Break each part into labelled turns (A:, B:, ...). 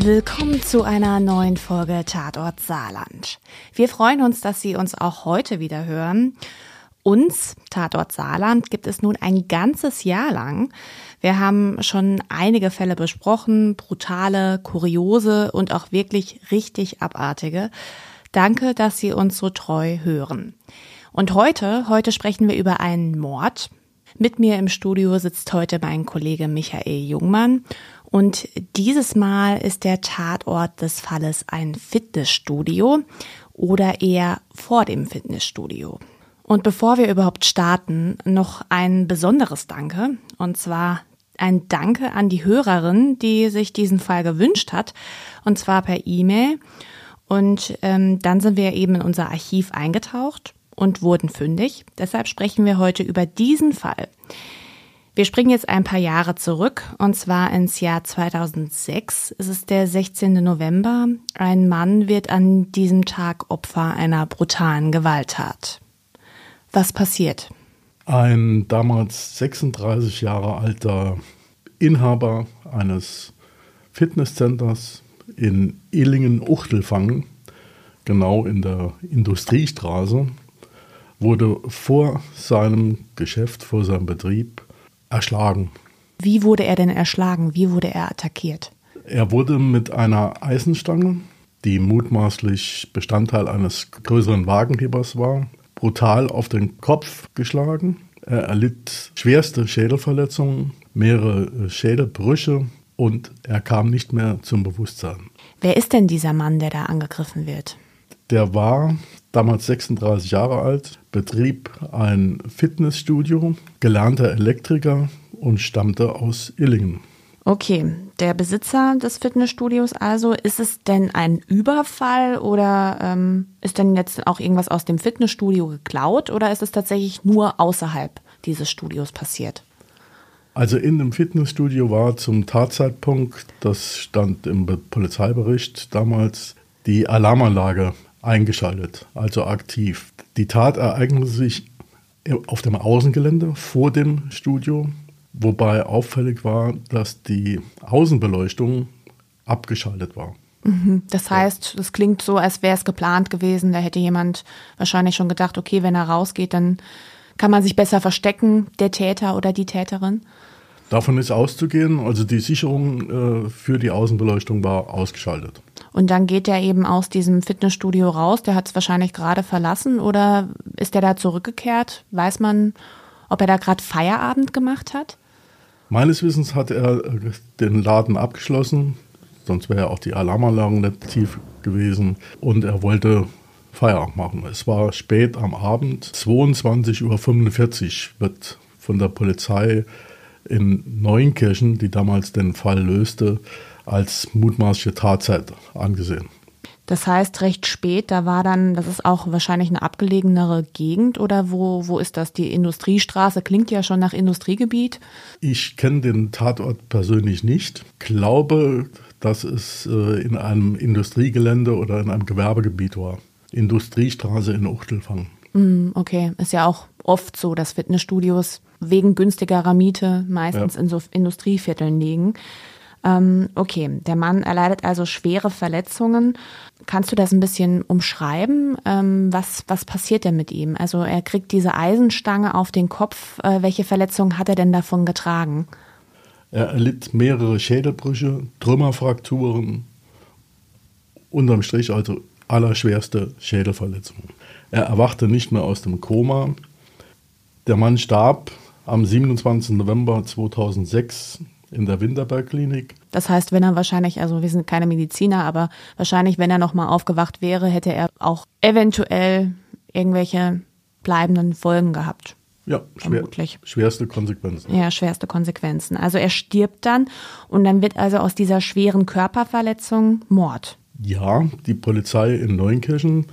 A: Willkommen zu einer neuen Folge Tatort Saarland. Wir freuen uns, dass Sie uns auch heute wieder hören. Uns, Tatort Saarland, gibt es nun ein ganzes Jahr lang. Wir haben schon einige Fälle besprochen, brutale, kuriose und auch wirklich richtig abartige. Danke, dass Sie uns so treu hören. Und heute, heute sprechen wir über einen Mord. Mit mir im Studio sitzt heute mein Kollege Michael Jungmann und dieses Mal ist der Tatort des Falles ein Fitnessstudio oder eher vor dem Fitnessstudio. Und bevor wir überhaupt starten, noch ein besonderes Danke. Und zwar ein Danke an die Hörerin, die sich diesen Fall gewünscht hat. Und zwar per E-Mail. Und ähm, dann sind wir eben in unser Archiv eingetaucht und wurden fündig. Deshalb sprechen wir heute über diesen Fall. Wir springen jetzt ein paar Jahre zurück und zwar ins Jahr 2006. Es ist der 16. November. Ein Mann wird an diesem Tag Opfer einer brutalen Gewalttat. Was passiert?
B: Ein damals 36 Jahre alter Inhaber eines Fitnesscenters in Illingen-Uchtelfangen, genau in der Industriestraße, wurde vor seinem Geschäft, vor seinem Betrieb erschlagen.
A: Wie wurde er denn erschlagen? Wie wurde er attackiert?
B: Er wurde mit einer Eisenstange, die mutmaßlich Bestandteil eines größeren Wagenhebers war, brutal auf den Kopf geschlagen. Er erlitt schwerste Schädelverletzungen, mehrere Schädelbrüche und er kam nicht mehr zum Bewusstsein.
A: Wer ist denn dieser Mann, der da angegriffen wird?
B: Der war damals 36 Jahre alt, betrieb ein Fitnessstudio, gelernter Elektriker und stammte aus Illingen.
A: Okay, der Besitzer des Fitnessstudios also, ist es denn ein Überfall oder ähm, ist denn jetzt auch irgendwas aus dem Fitnessstudio geklaut oder ist es tatsächlich nur außerhalb dieses Studios passiert?
B: Also in dem Fitnessstudio war zum Tatzeitpunkt, das stand im Polizeibericht damals, die Alarmanlage eingeschaltet, also aktiv. Die Tat ereignete sich auf dem Außengelände vor dem Studio, wobei auffällig war, dass die Außenbeleuchtung abgeschaltet war.
A: Mhm. Das heißt, es klingt so, als wäre es geplant gewesen. Da hätte jemand wahrscheinlich schon gedacht, okay, wenn er rausgeht, dann kann man sich besser verstecken, der Täter oder die Täterin.
B: Davon ist auszugehen. Also die Sicherung äh, für die Außenbeleuchtung war ausgeschaltet.
A: Und dann geht er eben aus diesem Fitnessstudio raus. Der hat es wahrscheinlich gerade verlassen oder ist er da zurückgekehrt? Weiß man, ob er da gerade Feierabend gemacht hat?
B: Meines Wissens hat er äh, den Laden abgeschlossen, sonst wäre auch die Alarmanlage nicht tief gewesen. Und er wollte Feierabend machen. Es war spät am Abend, 22.45 Uhr wird von der Polizei in Neunkirchen, die damals den Fall löste, als mutmaßliche Tatzeit angesehen.
A: Das heißt, recht spät, da war dann, das ist auch wahrscheinlich eine abgelegenere Gegend oder wo, wo ist das? Die Industriestraße klingt ja schon nach Industriegebiet.
B: Ich kenne den Tatort persönlich nicht. Glaube, dass es äh, in einem Industriegelände oder in einem Gewerbegebiet war. Industriestraße in Uchtelfang.
A: Mm, okay, ist ja auch oft so, dass Fitnessstudios wegen günstigerer Miete meistens ja. in so Industrievierteln liegen. Ähm, okay, der Mann erleidet also schwere Verletzungen. Kannst du das ein bisschen umschreiben? Ähm, was, was passiert denn mit ihm? Also er kriegt diese Eisenstange auf den Kopf. Äh, welche Verletzungen hat er denn davon getragen?
B: Er erlitt mehrere Schädelbrüche, Trümmerfrakturen, unterm Strich also allerschwerste Schädelverletzungen. Er erwachte nicht mehr aus dem Koma. Der Mann starb am 27. November 2006 in der Winterberg-Klinik.
A: Das heißt, wenn er wahrscheinlich, also wir sind keine Mediziner, aber wahrscheinlich, wenn er nochmal aufgewacht wäre, hätte er auch eventuell irgendwelche bleibenden Folgen gehabt.
B: Ja, schwer, schwerste Konsequenzen.
A: Ja, schwerste Konsequenzen. Also er stirbt dann und dann wird also aus dieser schweren Körperverletzung Mord.
B: Ja, die Polizei in Neunkirchen,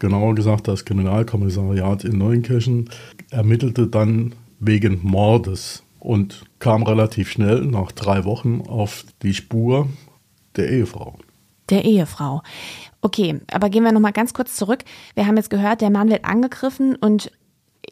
B: genauer gesagt das Kriminalkommissariat in Neunkirchen, ermittelte dann wegen Mordes und kam relativ schnell nach drei Wochen auf die Spur der Ehefrau.
A: Der Ehefrau. Okay, aber gehen wir nochmal ganz kurz zurück. Wir haben jetzt gehört, der Mann wird angegriffen und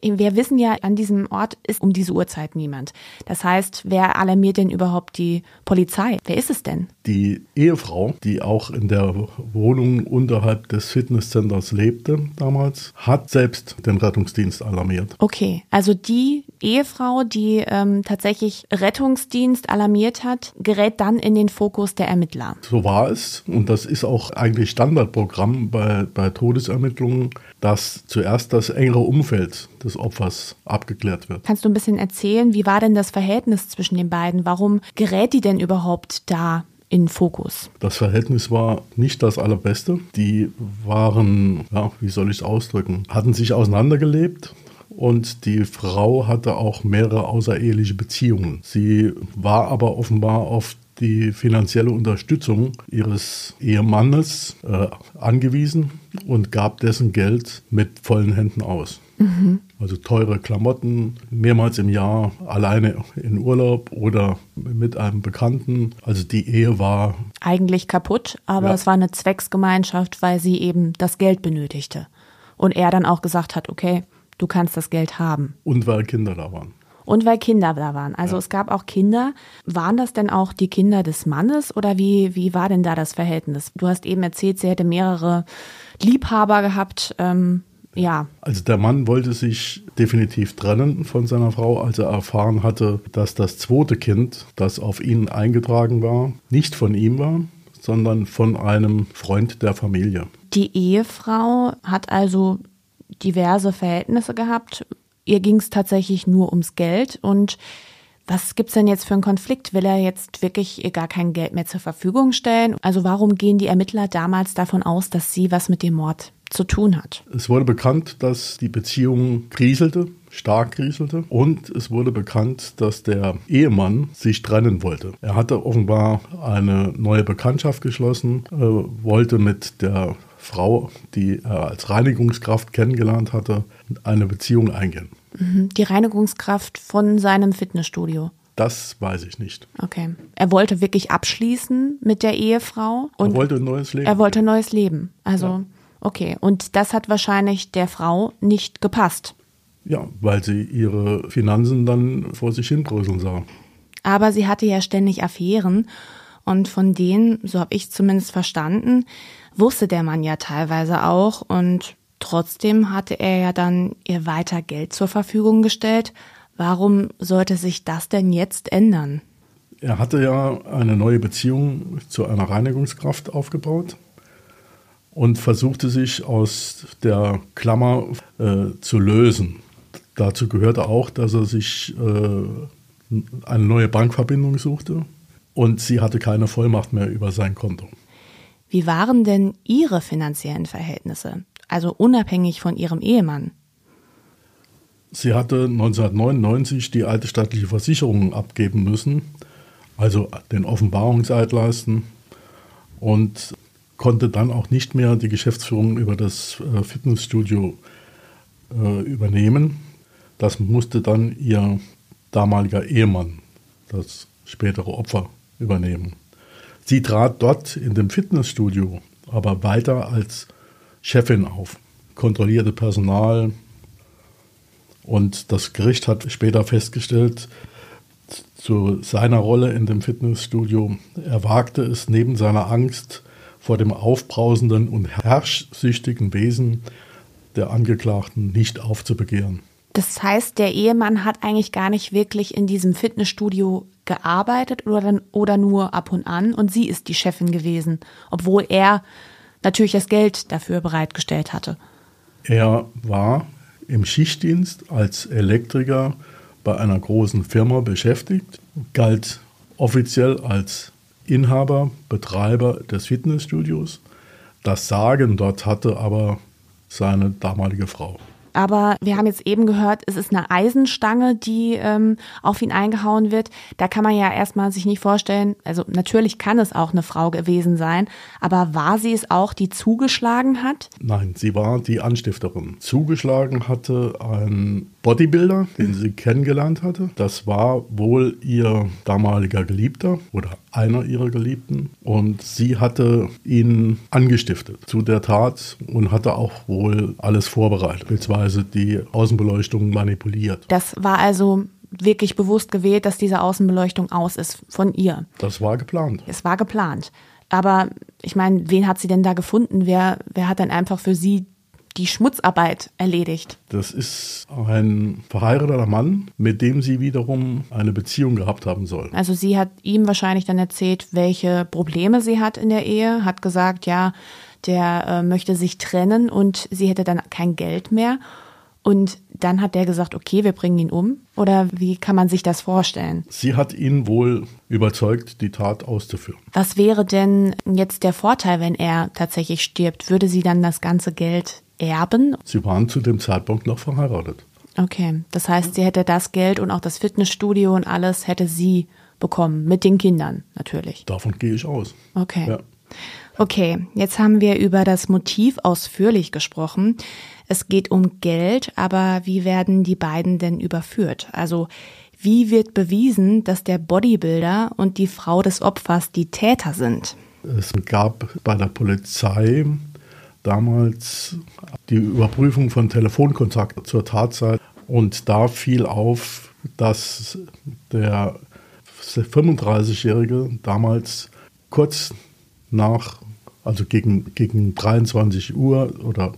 A: Wir wissen ja, an diesem Ort ist um diese Uhrzeit niemand. Das heißt, wer alarmiert denn überhaupt die Polizei? Wer ist es denn?
B: Die Ehefrau, die auch in der Wohnung unterhalb des Fitnesscenters lebte damals, hat selbst den Rettungsdienst alarmiert.
A: Okay, also die Ehefrau, die ähm, tatsächlich Rettungsdienst alarmiert hat, gerät dann in den Fokus der Ermittler.
B: So war es und das ist auch eigentlich Standardprogramm bei, bei Todesermittlungen, dass zuerst das engere Umfeld des Opfers abgeklärt wird.
A: Kannst du ein bisschen erzählen, wie war denn das Verhältnis zwischen den beiden? Warum gerät die denn überhaupt da in Fokus?
B: Das Verhältnis war nicht das allerbeste. Die waren, ja, wie soll ich es ausdrücken, hatten sich auseinandergelebt, und die Frau hatte auch mehrere außereheliche Beziehungen. Sie war aber offenbar auf die finanzielle Unterstützung ihres Ehemannes äh, angewiesen und gab dessen Geld mit vollen Händen aus. Mhm. Also teure Klamotten, mehrmals im Jahr alleine in Urlaub oder mit einem Bekannten. Also die Ehe war
A: eigentlich kaputt, aber ja. es war eine Zwecksgemeinschaft, weil sie eben das Geld benötigte. Und er dann auch gesagt hat, okay, du kannst das Geld haben.
B: Und weil Kinder da waren.
A: Und weil Kinder da waren. Also ja. es gab auch Kinder. Waren das denn auch die Kinder des Mannes oder wie, wie war denn da das Verhältnis? Du hast eben erzählt, sie hätte mehrere Liebhaber gehabt. Ähm, ja.
B: Also der Mann wollte sich definitiv trennen von seiner Frau, als er erfahren hatte, dass das zweite Kind, das auf ihn eingetragen war, nicht von ihm war, sondern von einem Freund der Familie.
A: Die Ehefrau hat also diverse Verhältnisse gehabt ihr ging es tatsächlich nur ums Geld und was gibt's denn jetzt für einen Konflikt? Will er jetzt wirklich ihr gar kein Geld mehr zur Verfügung stellen? Also warum gehen die Ermittler damals davon aus, dass sie was mit dem Mord zu tun hat?
B: Es wurde bekannt, dass die Beziehung kriselte, stark kriselte. Und es wurde bekannt, dass der Ehemann sich trennen wollte. Er hatte offenbar eine neue Bekanntschaft geschlossen, äh, wollte mit der Frau, die er als Reinigungskraft kennengelernt hatte, eine Beziehung eingehen.
A: Mhm. Die Reinigungskraft von seinem Fitnessstudio.
B: Das weiß ich nicht.
A: Okay. Er wollte wirklich abschließen mit der Ehefrau.
B: Und er wollte ein neues Leben.
A: Er wollte ein neues Leben. Also, ja. okay. Und das hat wahrscheinlich der Frau nicht gepasst.
B: Ja, weil sie ihre Finanzen dann vor sich hin bröseln sah.
A: Aber sie hatte ja ständig Affären. Und von denen, so habe ich zumindest verstanden, wusste der Mann ja teilweise auch und trotzdem hatte er ja dann ihr weiter Geld zur Verfügung gestellt. Warum sollte sich das denn jetzt ändern?
B: Er hatte ja eine neue Beziehung zu einer Reinigungskraft aufgebaut und versuchte sich aus der Klammer äh, zu lösen. Dazu gehörte auch, dass er sich äh, eine neue Bankverbindung suchte und sie hatte keine Vollmacht mehr über sein Konto.
A: Wie waren denn Ihre finanziellen Verhältnisse, also unabhängig von Ihrem Ehemann?
B: Sie hatte 1999 die alte staatliche Versicherung abgeben müssen, also den Offenbarungseid leisten und konnte dann auch nicht mehr die Geschäftsführung über das äh, Fitnessstudio äh, übernehmen. Das musste dann ihr damaliger Ehemann, das spätere Opfer, übernehmen. Sie trat dort in dem Fitnessstudio aber weiter als Chefin auf, kontrollierte Personal und das Gericht hat später festgestellt, zu seiner Rolle in dem Fitnessstudio, er wagte es neben seiner Angst vor dem aufbrausenden und herrschsüchtigen Wesen der Angeklagten nicht aufzubegehren.
A: Das heißt, der Ehemann hat eigentlich gar nicht wirklich in diesem Fitnessstudio gearbeitet oder, dann, oder nur ab und an und sie ist die Chefin gewesen, obwohl er natürlich das Geld dafür bereitgestellt hatte.
B: Er war im Schichtdienst als Elektriker bei einer großen Firma beschäftigt, galt offiziell als Inhaber, Betreiber des Fitnessstudios. Das Sagen dort hatte aber seine damalige Frau.
A: Aber wir haben jetzt eben gehört, es ist eine Eisenstange, die ähm, auf ihn eingehauen wird. Da kann man ja erstmal sich nicht vorstellen, also natürlich kann es auch eine Frau gewesen sein, aber war sie es auch, die zugeschlagen hat?
B: Nein, sie war die Anstifterin. Zugeschlagen hatte ein Bodybuilder, den sie kennengelernt hatte. Das war wohl ihr damaliger Geliebter oder einer ihrer Geliebten. Und sie hatte ihn angestiftet zu der Tat und hatte auch wohl alles vorbereitet. beziehungsweise die Außenbeleuchtung manipuliert.
A: Das war also wirklich bewusst gewählt, dass diese Außenbeleuchtung aus ist von ihr.
B: Das war geplant.
A: Es war geplant. Aber ich meine, wen hat sie denn da gefunden? Wer, wer hat dann einfach für sie die Schmutzarbeit erledigt?
B: Das ist ein verheirateter Mann, mit dem sie wiederum eine Beziehung gehabt haben soll.
A: Also sie hat ihm wahrscheinlich dann erzählt, welche Probleme sie hat in der Ehe, hat gesagt, ja, der äh, möchte sich trennen und sie hätte dann kein Geld mehr. Und dann hat der gesagt, okay, wir bringen ihn um. Oder wie kann man sich das vorstellen?
B: Sie hat ihn wohl überzeugt, die Tat auszuführen.
A: Was wäre denn jetzt der Vorteil, wenn er tatsächlich stirbt? Würde sie dann das ganze Geld erben?
B: Sie waren zu dem Zeitpunkt noch verheiratet.
A: Okay, das heißt, sie hätte das Geld und auch das Fitnessstudio und alles hätte sie bekommen, mit den Kindern natürlich.
B: Davon gehe ich aus.
A: Okay. Ja. Okay, jetzt haben wir über das Motiv ausführlich gesprochen. Es geht um Geld, aber wie werden die beiden denn überführt? Also wie wird bewiesen, dass der Bodybuilder und die Frau des Opfers die Täter sind?
B: Es gab bei der Polizei damals die Überprüfung von Telefonkontakt zur Tatzeit und da fiel auf, dass der 35-Jährige damals kurz nach, also gegen, gegen 23 Uhr oder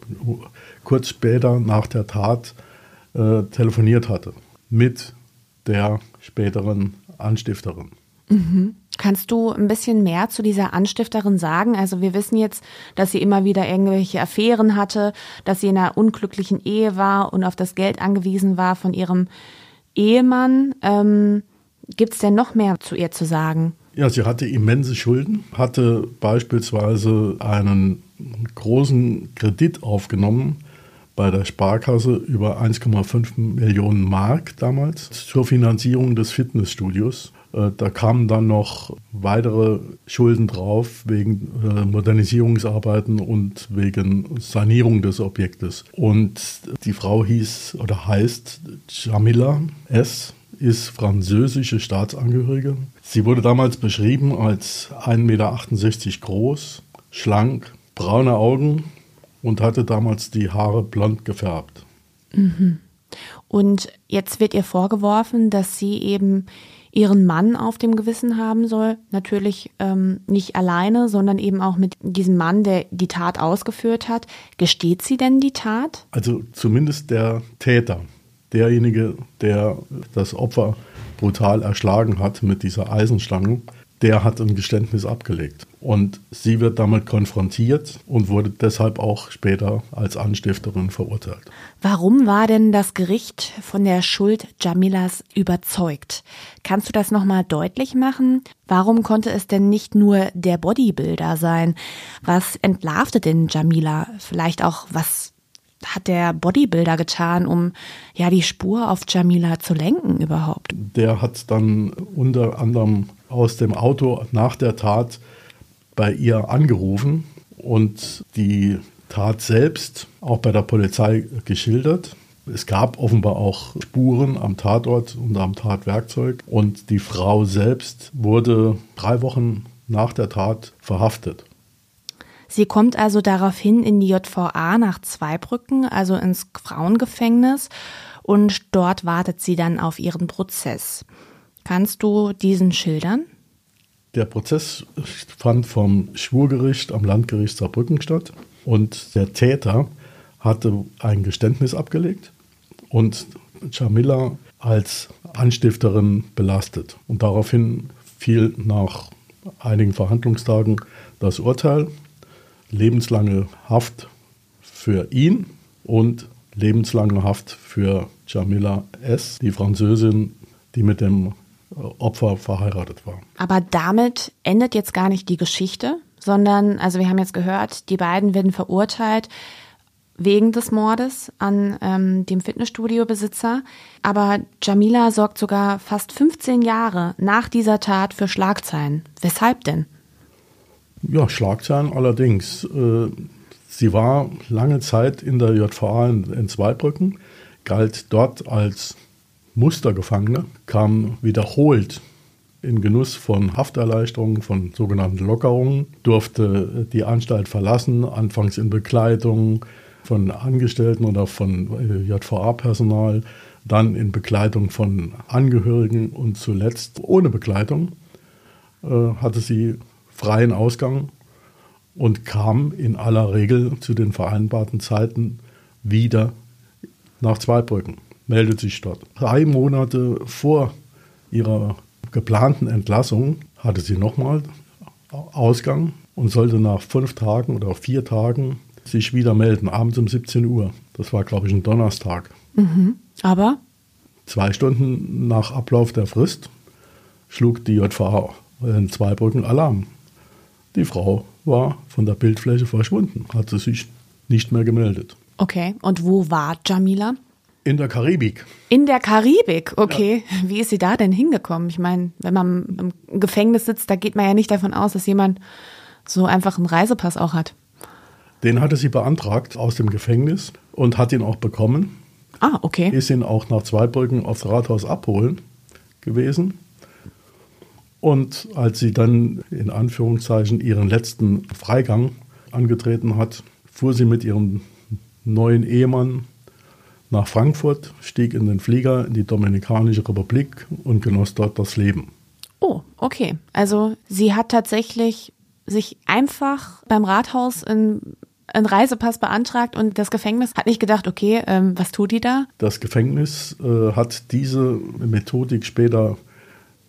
B: kurz später nach der Tat äh, telefoniert hatte mit der späteren Anstifterin.
A: Mhm. Kannst du ein bisschen mehr zu dieser Anstifterin sagen? Also wir wissen jetzt, dass sie immer wieder irgendwelche Affären hatte, dass sie in einer unglücklichen Ehe war und auf das Geld angewiesen war von ihrem Ehemann. Ähm, Gibt es denn noch mehr zu ihr zu sagen?
B: Ja, sie hatte immense Schulden, hatte beispielsweise einen großen Kredit aufgenommen bei der Sparkasse über 1,5 Millionen Mark damals zur Finanzierung des Fitnessstudios. Äh, da kamen dann noch weitere Schulden drauf wegen äh, Modernisierungsarbeiten und wegen Sanierung des Objektes. Und die Frau hieß oder heißt Jamila S ist französische Staatsangehörige. Sie wurde damals beschrieben als 1,68 Meter groß, schlank, braune Augen und hatte damals die Haare blond gefärbt.
A: Mhm. Und jetzt wird ihr vorgeworfen, dass sie eben ihren Mann auf dem Gewissen haben soll. Natürlich ähm, nicht alleine, sondern eben auch mit diesem Mann, der die Tat ausgeführt hat. Gesteht sie denn die Tat?
B: Also zumindest der Täter derjenige, der das Opfer brutal erschlagen hat mit dieser Eisenstange, der hat ein Geständnis abgelegt. Und sie wird damit konfrontiert und wurde deshalb auch später als Anstifterin verurteilt.
A: Warum war denn das Gericht von der Schuld Jamilas überzeugt? Kannst du das nochmal deutlich machen? Warum konnte es denn nicht nur der Bodybuilder sein? Was entlarvte denn Jamila? Vielleicht auch, was hat der Bodybuilder getan, um ja die Spur auf Jamila zu lenken überhaupt?
B: Der hat dann unter anderem aus dem Auto nach der Tat bei ihr angerufen und die Tat selbst auch bei der Polizei geschildert. Es gab offenbar auch Spuren am Tatort und am Tatwerkzeug und die Frau selbst wurde drei Wochen nach der Tat verhaftet.
A: Sie kommt also daraufhin in die JVA nach Zweibrücken, also ins Frauengefängnis, und dort wartet sie dann auf ihren Prozess. Kannst du diesen schildern?
B: Der Prozess fand vom Schwurgericht am Landgericht Saarbrücken statt und der Täter hatte ein Geständnis abgelegt und Jamila als Anstifterin belastet. Und daraufhin fiel nach einigen Verhandlungstagen das Urteil lebenslange Haft für ihn und lebenslange Haft für Jamila S., die Französin, die mit dem Opfer verheiratet war.
A: Aber damit endet jetzt gar nicht die Geschichte, sondern, also wir haben jetzt gehört, die beiden werden verurteilt wegen des Mordes an ähm, dem Fitnessstudio-Besitzer. Aber Jamila sorgt sogar fast 15 Jahre nach dieser Tat für Schlagzeilen. Weshalb denn?
B: Ja, Schlagzeilen allerdings. Äh, sie war lange Zeit in der JVA in, Zweibrücken, galt dort als Mustergefangene, kam wiederholt in Genuss von Hafterleichterungen, von sogenannten Lockerungen, durfte die Anstalt verlassen, anfangs in Begleitung, von Angestellten oder von äh, JVA-Personal, dann in Begleitung von Angehörigen und zuletzt ohne Begleitung äh, hatte sie freien Ausgang und kam in aller Regel zu den vereinbarten Zeiten wieder nach Zweibrücken, meldet sich dort. Drei Monate vor ihrer geplanten Entlassung hatte sie nochmal Ausgang und sollte nach fünf Tagen oder vier Tagen sich wieder melden, abends um 17 Uhr. Das war, glaube ich, ein Donnerstag.
A: Mhm. Aber?
B: Zwei Stunden nach Ablauf der Frist schlug die JVA in Zweibrücken Alarm. Die Frau war von der Bildfläche verschwunden, hatte sich nicht mehr gemeldet.
A: Okay, und wo war Jamila?
B: In der Karibik.
A: In der Karibik, okay. Ja. Wie ist sie da denn hingekommen? Ich meine, wenn man im Gefängnis sitzt, da geht man ja nicht davon aus, dass jemand so einfach einen Reisepass auch hat.
B: Den hatte sie beantragt aus dem Gefängnis und hat ihn auch bekommen.
A: Ah, okay.
B: Ist ihn auch nach Zweibrücken aufs Rathaus abholen gewesen. Und als sie dann in Anführungszeichen ihren letzten Freigang angetreten hat, fuhr sie mit ihrem neuen Ehemann nach Frankfurt, stieg in den Flieger in die Dominikanische Republik und genoss dort das Leben.
A: Oh, okay. Also sie hat tatsächlich sich einfach beim Rathaus in einen Reisepass beantragt und das Gefängnis hat nicht gedacht, okay, ähm, was tut die da?
B: Das Gefängnis äh, hat diese Methodik später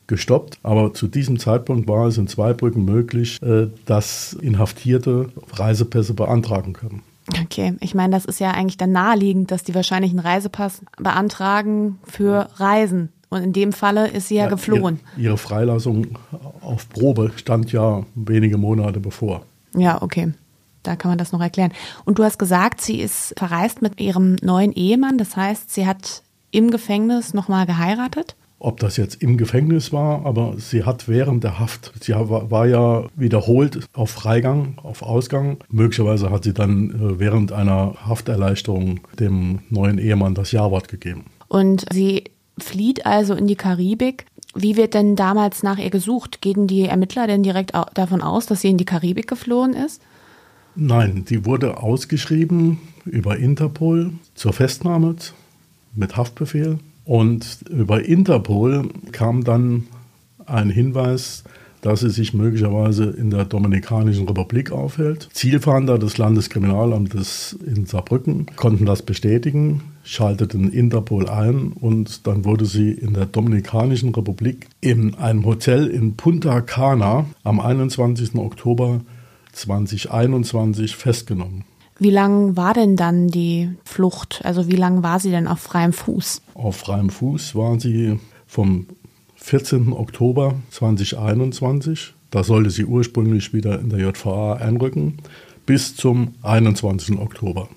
B: gestoppt, aber zu diesem Zeitpunkt war es in Zweibrücken möglich, äh, dass Inhaftierte Reisepässe beantragen können.
A: Okay, ich meine, das ist ja eigentlich dann naheliegend, dass die wahrscheinlich einen Reisepass beantragen für Reisen. Und in dem Falle ist sie ja, ja geflohen.
B: Ihre, ihre Freilassung auf Probe stand ja wenige Monate bevor.
A: Ja, okay. Da kann man das noch erklären. Und du hast gesagt, sie ist verreist mit ihrem neuen Ehemann. Das heißt, sie hat im Gefängnis nochmal geheiratet?
B: Ob das jetzt im Gefängnis war, aber sie hat während der Haft, sie war, ja wiederholt auf Freigang, auf Ausgang. Möglicherweise hat sie dann äh, während einer Hafterleichterung dem neuen Ehemann das Ja-Wort gegeben.
A: Und sie flieht also in die Karibik. Wie wird denn damals nach ihr gesucht? Gehen die Ermittler denn direkt davon aus, dass sie in die Karibik geflohen ist?
B: Nein, die wurde ausgeschrieben über Interpol zur Festnahme mit Haftbefehl und über Interpol kam dann ein Hinweis, dass sie sich möglicherweise in der Dominikanischen Republik aufhält. Zielfahnder des Landeskriminalamtes in Saarbrücken konnten das bestätigen, schalteten Interpol ein und dann wurde sie in der Dominikanischen Republik in einem Hotel in Punta Cana am 21. Oktober 2021 festgenommen.
A: Wie lang war denn dann die Flucht? Also wie lang war sie denn auf freiem Fuß?
B: Auf freiem Fuß waren sie vom 14. Oktober 2021, da sollte sie ursprünglich wieder in der JVA einrücken, bis zum 21. Oktober.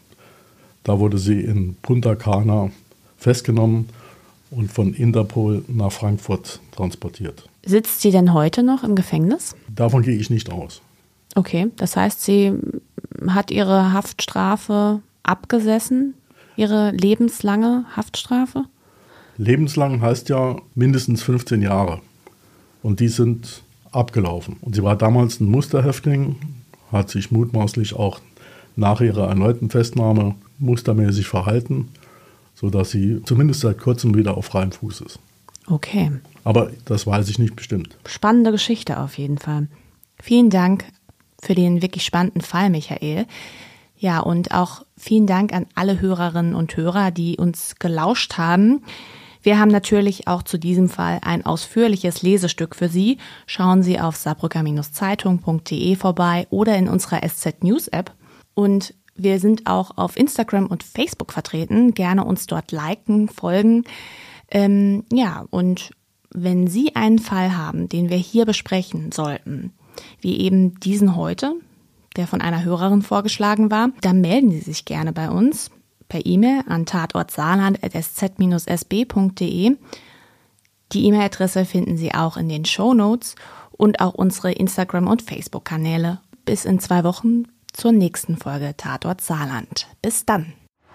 B: Da wurde sie in Punta Cana festgenommen und von Interpol nach Frankfurt transportiert.
A: Sitzt sie denn heute noch im Gefängnis?
B: Davon gehe ich nicht aus.
A: Okay, das heißt, sie hat ihre Haftstrafe abgesessen, ihre lebenslange Haftstrafe?
B: Lebenslang heißt ja mindestens 15 Jahre. Und die sind abgelaufen. Und sie war damals ein Musterhäftling, hat sich mutmaßlich auch nach ihrer erneuten Festnahme mustermäßig verhalten, sodass sie zumindest seit kurzem wieder auf freiem Fuß ist.
A: Okay.
B: Aber das weiß ich nicht bestimmt.
A: Spannende Geschichte auf jeden Fall. Vielen Dank für den wirklich spannenden Fall, Michael. Ja, und auch vielen Dank an alle Hörerinnen und Hörer, die uns gelauscht haben. Wir haben natürlich auch zu diesem Fall ein ausführliches Lesestück für Sie. Schauen Sie auf saarbrücker-zeitung.de vorbei oder in unserer SZ News App. Und wir sind auch auf Instagram und Facebook vertreten. Gerne uns dort liken, folgen. Ähm, ja, und wenn Sie einen Fall haben, den wir hier besprechen sollten, wie eben diesen heute, der von einer Hörerin vorgeschlagen war, dann melden Sie sich gerne bei uns per E-Mail an tatortsaarland.sz-sb.de. Die E-Mail-Adresse finden Sie auch in den Show Notes und auch unsere Instagram- und Facebook-Kanäle. Bis in zwei Wochen zur nächsten Folge Tatort Saarland. Bis dann.